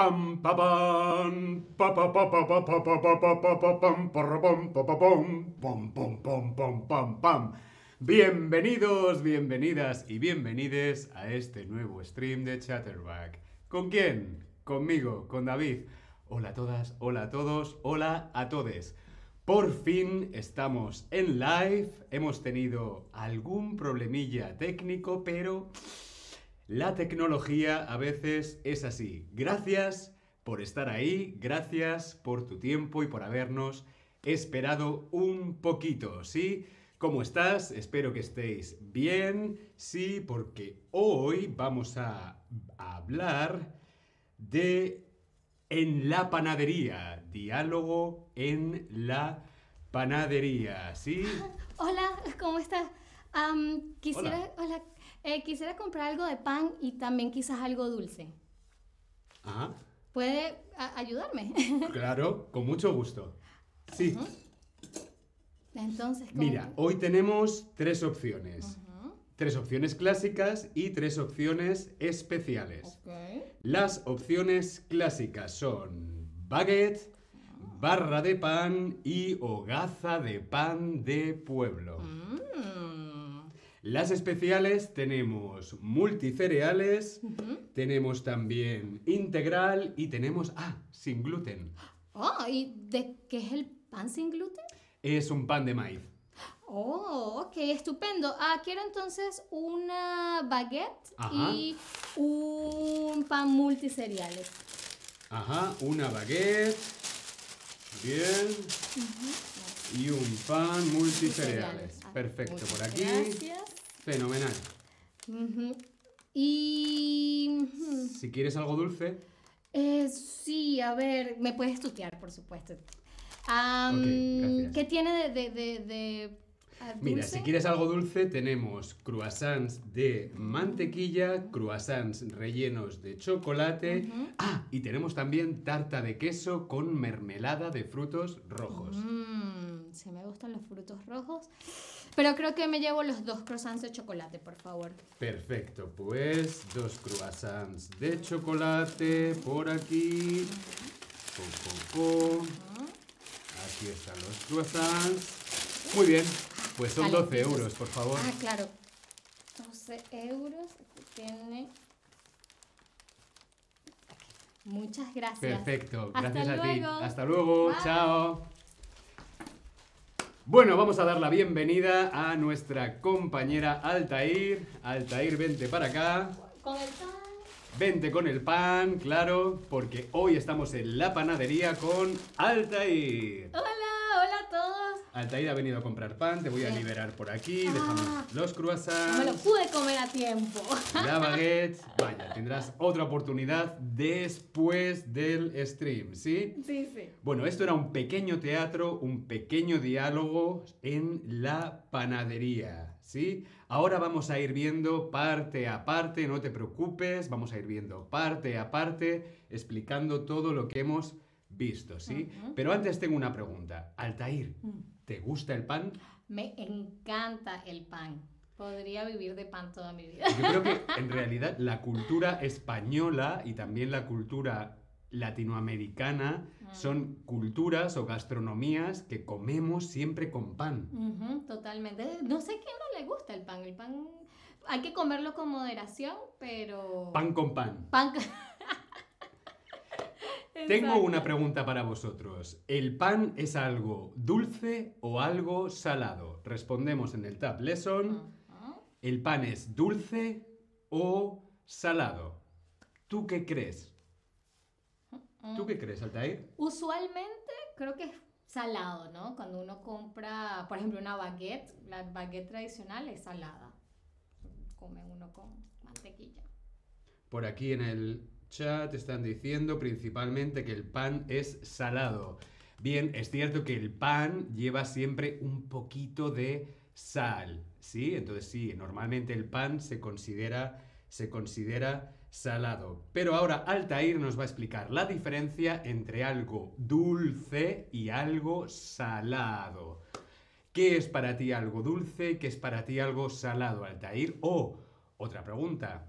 Pam pa pam pam. Bienvenidos, bienvenidas y bienvenides a este nuevo stream de Chatterback. ¿Con quién? Conmigo, con David. Hola a todas, hola a todos, hola a todes. Por fin estamos en live. Hemos tenido algún problemilla técnico, pero la tecnología a veces es así. Gracias por estar ahí, gracias por tu tiempo y por habernos esperado un poquito, ¿sí? ¿Cómo estás? Espero que estéis bien, sí, porque hoy vamos a hablar de en la panadería, diálogo en la panadería, ¿sí? Hola, ¿cómo estás? Quisiera, hola. Eh, quisiera comprar algo de pan y también quizás algo dulce. Ajá. ¿Puede ayudarme? Claro, con mucho gusto. Sí. Entonces, ¿cómo? Mira, hoy tenemos tres opciones. Tres opciones clásicas y tres opciones especiales. Las opciones clásicas son baguette, barra de pan y hogaza de pan de pueblo. Mm. Las especiales tenemos multicereales, tenemos también integral y tenemos, ah, sin gluten. Oh, ¿y de qué es el pan sin gluten? Es un pan de maíz. Oh, ok, estupendo. Ah, quiero entonces una baguette Ajá. y un pan multicereales. Ajá, una baguette. Bien. Y un pan multicereales. Ah, Perfecto, por aquí. Gracias. Fenomenal. Y... Si quieres algo dulce, Eh, sí, a ver, me puedes tutear, por supuesto. ¿Qué tiene de, de, de, de, ah, mira, dulce? si quieres algo dulce, tenemos croissants de mantequilla, croissants rellenos de chocolate. Ah, y tenemos también tarta de queso con mermelada de frutos rojos. Mm, sí, me gustan los frutos rojos. Pero creo que me llevo los dos croissants de chocolate, por favor. Perfecto, pues dos croissants de chocolate por aquí. Po, po. Aquí están los croissants. Muy bien, pues son 12 Calentitos. euros, por favor. Ah, claro. 12 euros. Tiene. Muchas gracias. Perfecto, Hasta gracias a ti. luego. Hasta luego, Bye. chao. Bueno, vamos a dar la bienvenida a nuestra compañera Altair. Altair, vente para acá. Con el pan. Vente con el pan, claro, porque hoy estamos en la panadería con Altair. Hola. Altair ha venido a comprar pan, te voy a liberar por aquí, Ah. dejamos los No me lo croissants, pude comer a tiempo. la baguette. Vaya, tendrás otra oportunidad después del stream, ¿sí? Sí, sí. Bueno, esto era un pequeño teatro, un pequeño diálogo en la panadería, ¿sí? Ahora vamos a ir viendo parte a parte, no te preocupes, vamos a ir viendo parte a parte, explicando todo lo que hemos visto, ¿sí? Pero antes tengo una pregunta. Altair, Mm. ¿Te gusta el pan? Me encanta el pan. Podría vivir de pan toda mi vida. Yo creo que en realidad la cultura española y también la cultura latinoamericana son culturas o gastronomías que comemos siempre con pan. Totalmente. No sé quién no le gusta el pan. El pan hay que comerlo con moderación, pero... Pan con pan. Pan. Tengo una pregunta para vosotros. ¿El pan es algo dulce o algo salado? Respondemos en el Tab Lesson. ¿El pan es dulce o salado? ¿Tú qué crees? ¿Tú qué crees, Altair? Usualmente creo que es salado, ¿no? Cuando uno compra, por ejemplo, una baguette, la baguette tradicional es salada. Come uno con mantequilla. Por aquí en el chat están diciendo principalmente que el pan es salado. Bien, es cierto que el pan lleva siempre un poquito de sal, ¿sí? Entonces sí, normalmente el pan se considera, se considera salado. Pero ahora Altair nos va a explicar la diferencia entre algo dulce y algo salado. ¿Qué es para ti algo dulce? ¿Qué es para ti algo salado, Altair? O, otra pregunta,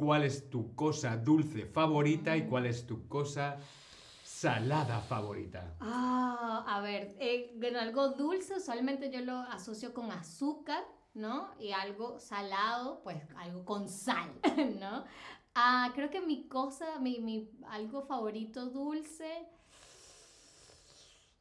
cuál es tu cosa dulce favorita y cuál es tu cosa salada favorita. Ah, a ver, eh, bueno, algo dulce usualmente yo lo asocio con azúcar, ¿no? Y algo salado, pues algo con sal, ¿no? Ah, creo que mi cosa, mi, mi algo favorito dulce,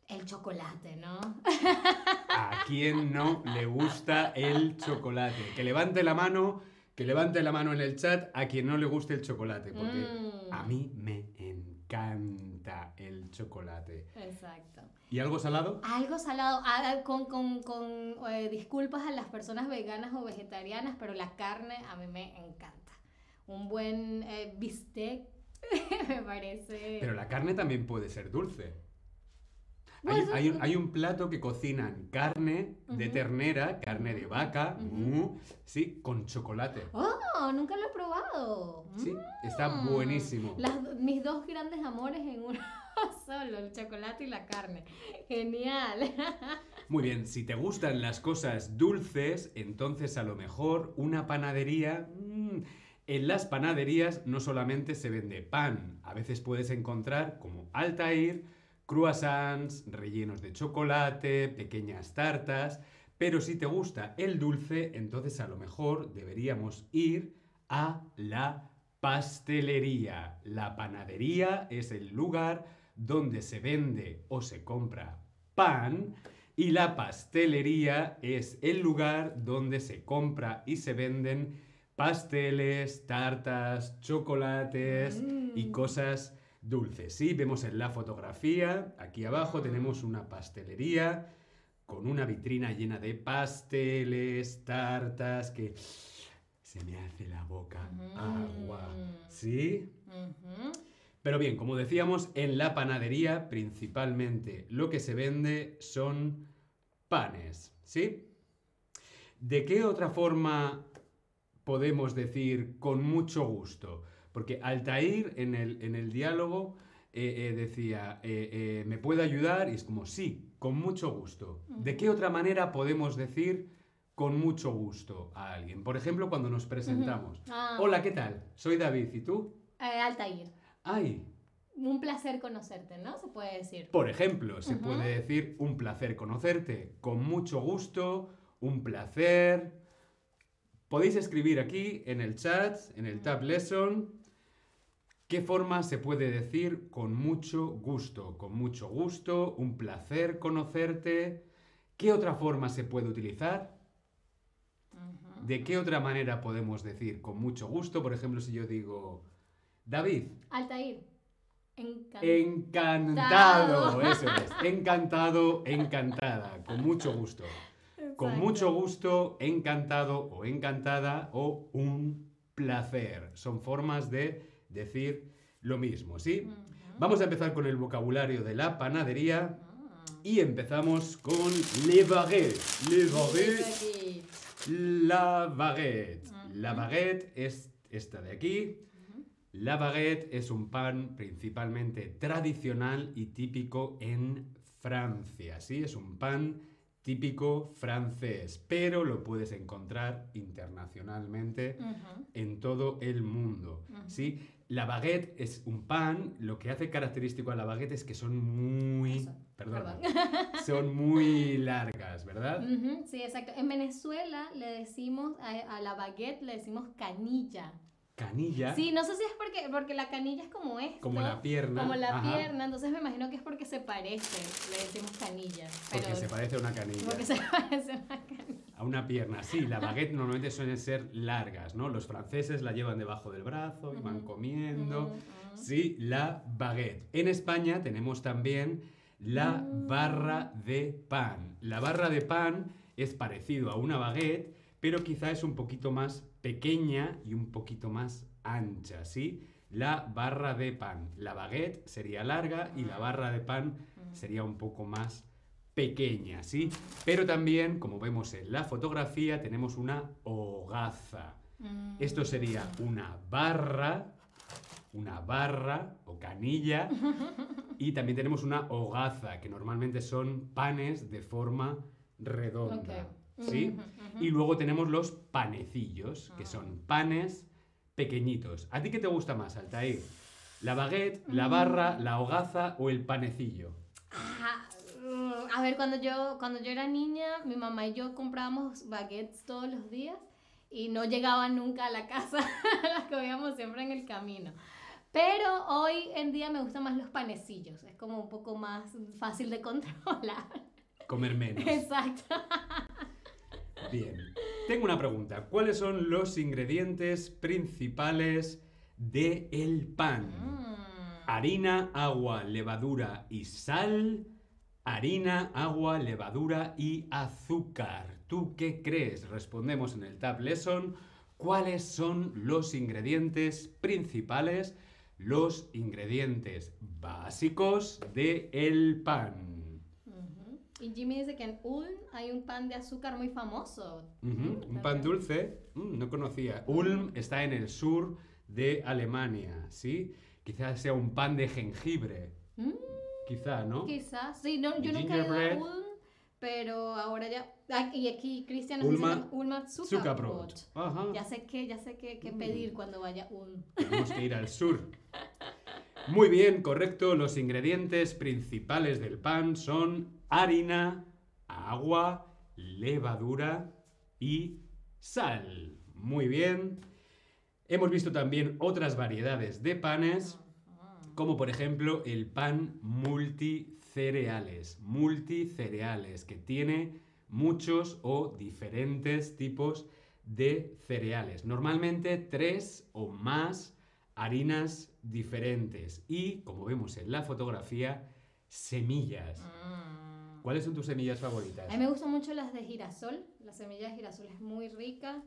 el chocolate, ¿no? ¿A quién no le gusta el chocolate? Que levante la mano, que levante la mano en el chat a quien no le guste el chocolate, porque Mm. a mí me encanta el chocolate. Exacto. ¿Y algo salado? Algo salado, ah, con, con, con eh, disculpas a las personas veganas o vegetarianas, pero la carne a mí me encanta. Un buen eh, bistec me parece... Pero la carne también puede ser dulce. Hay, hay un, hay un plato que cocinan carne de ternera, carne de vaca, mu, sí, con chocolate. ¡Oh! Nunca lo he probado. Sí, está Mm. buenísimo. Las- mis dos grandes amores en uno solo, el chocolate y la carne. Genial. Muy bien, si te gustan las cosas dulces, entonces a lo mejor una panadería... mm, en las panaderías no solamente se vende pan, a veces puedes encontrar como Altair, croissants, rellenos de chocolate, pequeñas tartas, pero si te gusta el dulce, entonces a lo mejor deberíamos ir a la pastelería. La panadería es el lugar donde se vende o se compra pan y la pastelería es el lugar donde se compra y se venden pasteles, tartas, chocolates y Mm. cosas dulces. Sí, vemos en la fotografía, aquí abajo tenemos una pastelería con una vitrina llena de pasteles, tartas, que se me hace la boca agua. Mm. ¿Sí? Pero bien, como decíamos, en la panadería principalmente lo que se vende son panes, ¿sí? ¿De qué otra forma podemos decir con mucho gusto? Porque Altair en el, en el diálogo eh, eh, decía, eh, ¿me puede ayudar? Y es como, sí, con mucho gusto. ¿De qué otra manera podemos decir con mucho gusto a alguien? Por ejemplo, cuando nos presentamos. Ah, Hola, ¿qué tal? Soy David, ¿y tú? Altair. Ay, Un placer conocerte, ¿no? Se puede decir. Por ejemplo, se puede decir un placer conocerte, con mucho gusto, un placer. Podéis escribir aquí en el chat, en el Tab Lesson, qué forma se puede decir con mucho gusto. Con mucho gusto, un placer conocerte. ¿Qué otra forma se puede utilizar? ¿De qué otra manera podemos decir con mucho gusto? Por ejemplo, si yo digo, David, Altair. Encantado. Encantado, eso es. Encantado, encantada, con mucho gusto. Con mucho gusto, encantado o encantada o un placer. Son formas de decir lo mismo, ¿sí? Vamos a empezar con el vocabulario de la panadería Ah. y empezamos con le baguette. Le baguette, la baguette. La baguette es esta de aquí. La baguette es un pan principalmente tradicional y típico en Francia, ¿sí? Es un pan típico francés, pero lo puedes encontrar internacionalmente en todo el mundo. ¿sí? La baguette es un pan, lo que hace característico a la baguette es que son muy... Perdón, son muy largas, ¿verdad? Sí, exacto. En Venezuela le decimos a, a la baguette le decimos canilla. Canilla, Sí, no sé si es porque, porque la canilla es como esto. como la pierna. Como la ajá, pierna, entonces me imagino que es porque se parece, le decimos canilla. Pero, Porque se parece a una canilla. porque se parece a una canilla. A una pierna, sí. La baguette normalmente suelen ser largas, ¿no? Los franceses la llevan debajo del brazo y van comiendo. Ujú. Sí, la baguette. En España tenemos también la Mm. barra de pan. La barra de pan es parecido a una baguette, pero quizá es un poquito más pequeña y un poquito más ancha, ¿sí? La barra de pan. La baguette sería larga y la barra de pan sería un poco más pequeña, ¿sí? Pero también, como vemos en la fotografía, tenemos una hogaza. Mm. Esto sería una barra, una barra o canilla, y también tenemos una hogaza, que normalmente son panes de forma redonda. ¿sí? Y luego tenemos los panecillos, que Ah. son panes pequeñitos. ¿A ti qué te gusta más, Altair? ¿La baguette, la barra, la hogaza o el panecillo? Ah, mm, a ver, cuando yo, cuando yo era niña, mi mamá y yo comprábamos baguettes todos los días y no llegaban nunca a la casa, las comíamos siempre en el camino. Pero hoy en día me gustan más los panecillos, es como un poco más fácil de controlar. Comer menos. Exacto. Bien. Tengo una pregunta. ¿Cuáles son los ingredientes principales de el pan? Mm. Harina, agua, levadura y sal. Harina, agua, levadura y azúcar. ¿Tú qué crees? Respondemos en el Tab Lesson. ¿Cuáles son los ingredientes principales, los ingredientes básicos de el pan? Y Jimmy dice que en Ulm hay un pan de azúcar muy famoso. Mm, Un pan dulce, mm, no conocía. Ulm está en el sur de Alemania, ¿sí? Quizás sea un pan de jengibre. Mm, Quizá, ¿no? Quizás, sí, no, yo nunca he ido a Ulm, pero ahora ya. y aquí Cristian nos Ulma- dice Ulma Zuckerbrot. Zuckerbrot. Ajá. Ya sé qué, ya sé qué, qué Mm. pedir cuando vaya a Ulm. Tenemos que ir al sur. Muy bien, correcto. Los ingredientes principales del pan son harina, agua, levadura y sal. Muy bien. Hemos visto también otras variedades de panes, como por ejemplo el pan multicereales. Multicereales, que tiene muchos o diferentes tipos de cereales. Normalmente tres o más harinas diferentes. Y, como vemos en la fotografía, semillas. Mm. ¿Cuáles son tus semillas favoritas? A mí me gustan mucho las de girasol. La semilla de girasol es muy rica.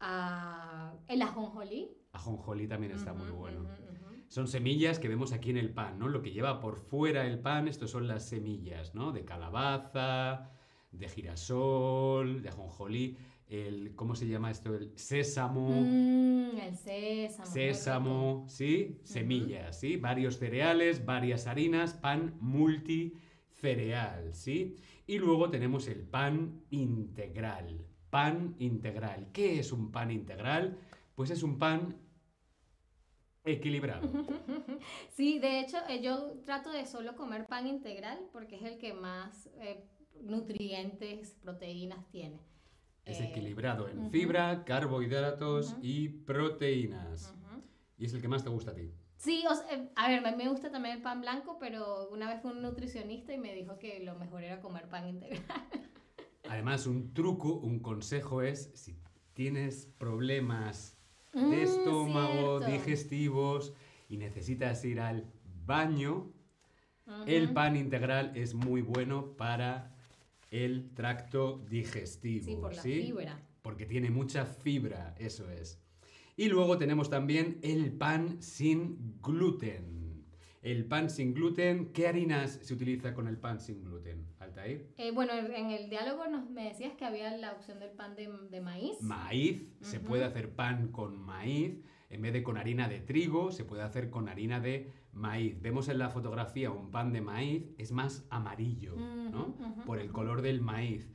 Ah, el ajonjolí. Ajonjolí también está muy bueno. Son semillas que vemos aquí en el pan, ¿no? Lo que lleva por fuera el pan, estos son las semillas, ¿no? De calabaza, de girasol, de ajonjolí, el, ¿cómo se llama esto? El sésamo, Mm, el sésamo. sésamo, ¿sí? Semillas, ¿sí? Varios cereales, varias harinas, pan multicereal, ¿sí? Y luego tenemos el pan integral. Pan integral. ¿Qué es un pan integral? Pues es un pan equilibrado. Sí, de hecho, eh, yo trato de solo comer pan integral porque es el que más eh, nutrientes, proteínas tiene. Es equilibrado en fibra, carbohidratos y proteínas. Y es el que más te gusta a ti. Sí, o sea, eh, a ver, me- me gusta también el pan blanco, pero una vez fue un nutricionista y me dijo que lo mejor era comer pan integral. Además, un truco, un consejo es si tienes problemas Mm, de estómago, cierto. digestivos y necesitas ir al baño, el pan integral es muy bueno para el tracto digestivo. Sí, por la ¿sí? fibra. Porque tiene mucha fibra, eso es. Y luego tenemos también el pan sin gluten. El pan sin gluten, ¿qué harinas se utiliza con el pan sin gluten, Altair? Eh, bueno, en el diálogo nos, me decías que había la opción del pan de, de maíz. Maíz, se puede hacer pan con maíz, en vez de con harina de trigo, se puede hacer con harina de maíz. Vemos en la fotografía un pan de maíz, es más amarillo, ¿no? Por el color del maíz.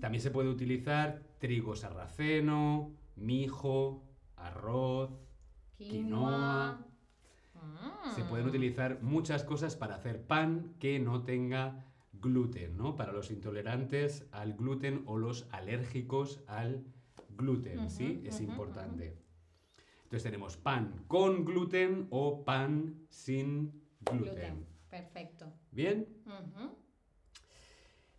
También se puede utilizar trigo sarraceno, mijo, arroz, quinoa. Se pueden Mm. utilizar muchas cosas para hacer pan que no tenga gluten, ¿no? Para los intolerantes al gluten o los alérgicos al gluten, ¿sí? Es importante. Entonces tenemos pan con gluten o pan sin gluten. Gluten. Perfecto. ¿Bien?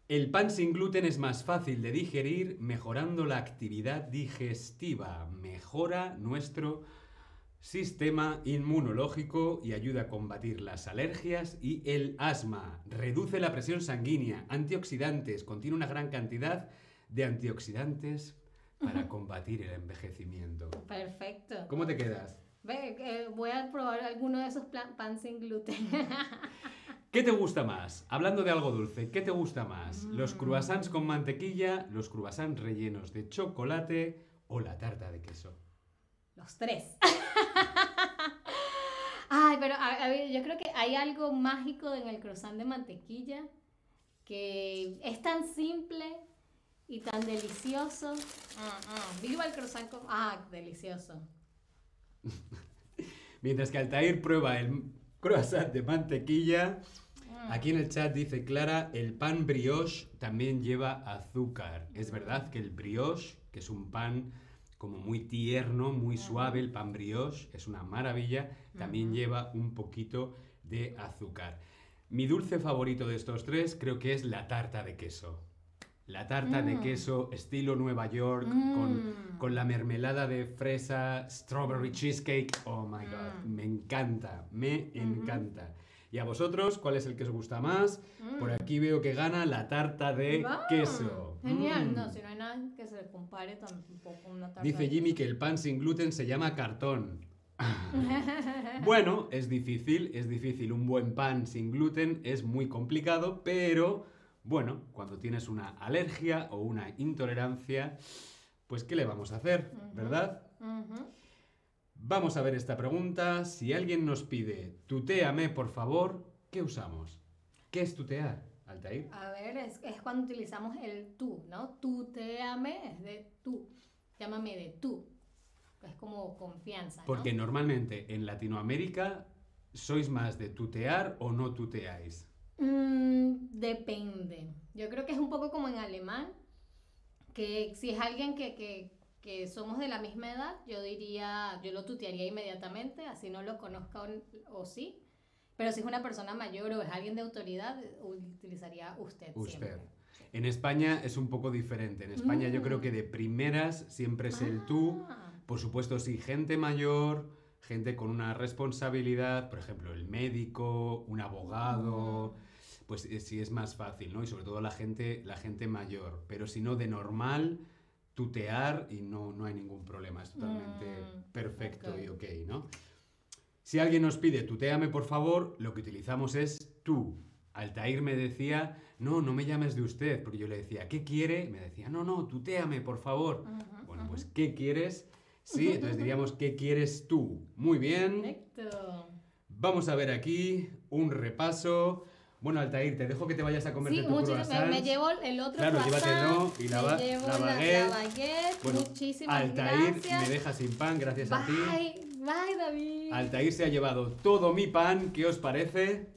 El pan sin gluten es más fácil de digerir, mejorando la actividad digestiva. Mejora nuestro sistema inmunológico y ayuda a combatir las alergias y el asma. Reduce la presión sanguínea, antioxidantes, contiene una gran cantidad de antioxidantes para combatir el envejecimiento. Perfecto. ¿Cómo te quedas? Ve, eh, voy a probar alguno de esos pan sin gluten. ¿Qué te gusta más? Hablando de algo dulce, ¿qué te gusta más? ¿Los Mm. croissants con mantequilla, los croissants rellenos de chocolate o la tarta de queso? Los tres. Pero a, a ver, yo creo que hay algo mágico en el croissant de mantequilla que es tan simple y tan delicioso. Mm, mm. Viva el croissant con... Ah, delicioso. Mientras que Altair prueba el croissant de mantequilla, Mm. aquí en el chat dice Clara, el pan brioche también lleva azúcar. Es verdad que el brioche, que es un pan como muy tierno, muy suave, el pan brioche, es una maravilla, también lleva un poquito de azúcar. Mi dulce favorito de estos tres creo que es la tarta de queso. La tarta de Mm. queso estilo Nueva York, con, Mm. con la mermelada de fresa, strawberry cheesecake. Oh my god, Mm. me encanta, me encanta. ¿Y a vosotros cuál es el que os gusta más? Por Mm. aquí veo que gana la tarta de ¡Wow! queso. Genial. Mm. No, si no hay nada que se le compare tampoco una tarta. Dice de Jimmy que el pan sin gluten se llama cartón. Bueno, es difícil, es difícil. Un buen pan sin gluten es muy complicado, pero bueno, cuando tienes una alergia o una intolerancia, pues ¿qué le vamos a hacer? ¿Verdad? Ujú. Vamos a ver esta pregunta. Si alguien nos pide, tutéame por favor, ¿qué usamos? ¿Qué es tutear, Altair? A ver, es, es cuando utilizamos el tú, ¿no? Tú te ame es de tú. Llámame de tú. Es como confianza. ¿no? Porque normalmente en Latinoamérica sois más de tutear o no tuteáis. Mm, depende. Yo creo que es un poco como en alemán, que si es alguien que, que, que somos de la misma edad, yo diría, yo lo tutearía inmediatamente, así no lo conozca o, o sí. Pero si es una persona mayor o es alguien de autoridad, utilizaría usted. Usted. siempre. En España es un poco diferente. En España yo Mm. creo que de primeras siempre es el tú. Ah, Por supuesto, sí, gente mayor, gente con una responsabilidad, por ejemplo, el médico, un abogado, pues eh, sí es más fácil, ¿no? Y sobre todo la gente, la gente mayor. Pero si no, de normal, tutear y no, no hay ningún problema. Es totalmente Mm, perfecto y ok, ¿no? Si alguien nos pide tuteame, por favor, lo que utilizamos es tú. Altair me decía, no, no me llames de usted, porque yo le decía, ¿qué quiere? Me decía, no, no, tuteame, por favor. Bueno, pues ¿qué quieres? Sí, entonces diríamos ¿qué quieres tú? Muy bien. Perfecto. Vamos a ver aquí un repaso. Bueno, Altair, te dejo que te vayas a comerte Sí, tu. Me, croissant. me llevo el otro Claro, llévatelo y la me llevo la baguette. la baguette. Bueno, muchísimas Altair gracias. me deja sin pan, gracias a ti. Bye, bye, David. Altair se ha llevado todo mi pan, ¿qué os parece?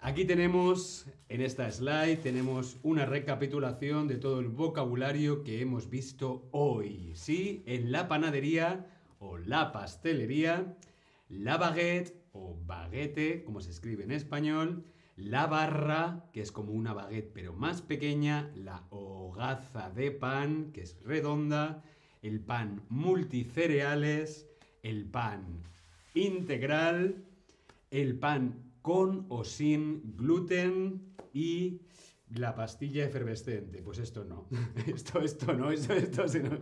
Aquí tenemos, en esta slide, tenemos una recapitulación de todo el vocabulario que hemos visto hoy. Sí, en la panadería o la pastelería, la baguette o baguette, como se escribe en español, la barra, que es como una baguette pero más pequeña, la hogaza de pan, que es redonda, el pan multicereales, el pan integral, el pan con o sin gluten y la pastilla efervescente. Pues esto no, esto, esto no, esto, esto, se nos,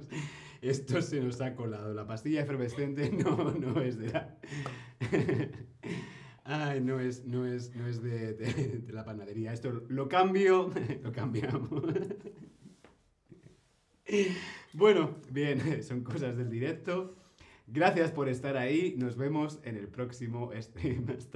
esto se nos ha colado. La pastilla efervescente no, no es de la... Ay, no es, no es, no es de, la panadería. Esto lo cambio, lo cambiamos. Bueno, bien, son cosas del directo. Gracias por estar ahí. Nos vemos en el próximo stream. Hasta